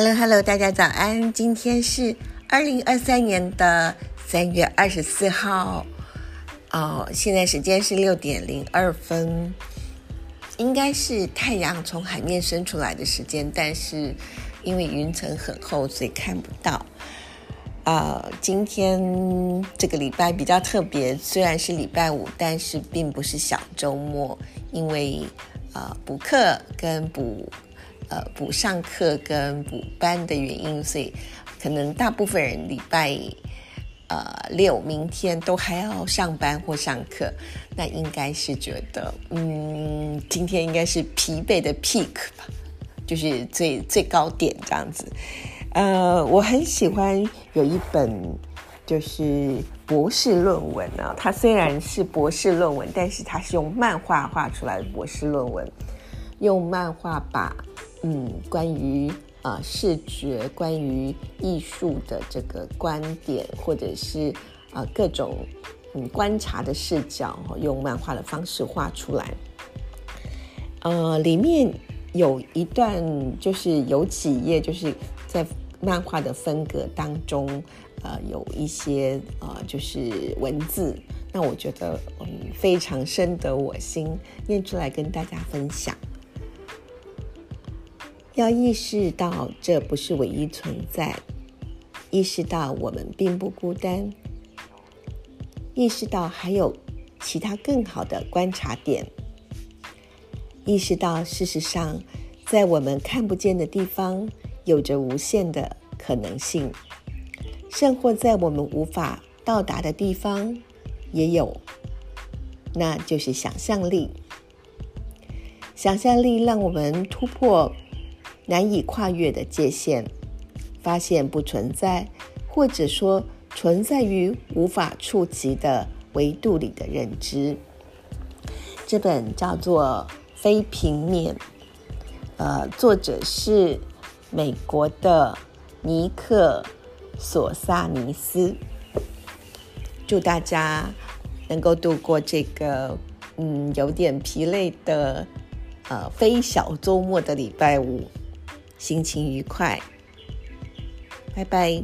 Hello Hello，大家早安！今天是二零二三年的三月二十四号，哦，现在时间是六点零二分，应该是太阳从海面升出来的时间，但是因为云层很厚，所以看不到。啊，今天这个礼拜比较特别，虽然是礼拜五，但是并不是小周末，因为呃补课跟补。呃，补上课跟补班的原因，所以可能大部分人礼拜呃六明天都还要上班或上课，那应该是觉得，嗯，今天应该是疲惫的 peak 吧，就是最最高点这样子。呃，我很喜欢有一本就是博士论文啊，它虽然是博士论文，但是它是用漫画画出来的博士论文，用漫画把。嗯，关于啊视觉、关于艺术的这个观点，或者是啊各种嗯观察的视角，用漫画的方式画出来。呃，里面有一段，就是有几页，就是在漫画的分格当中，呃，有一些呃就是文字，那我觉得嗯非常深得我心，念出来跟大家分享。要意识到这不是唯一存在，意识到我们并不孤单，意识到还有其他更好的观察点，意识到事实上在我们看不见的地方有着无限的可能性，甚或在我们无法到达的地方也有，那就是想象力。想象力让我们突破。难以跨越的界限，发现不存在，或者说存在于无法触及的维度里的认知。这本叫做《非平面》，呃，作者是美国的尼克索萨尼斯。祝大家能够度过这个嗯有点疲累的呃非小周末的礼拜五。心情愉快，拜拜。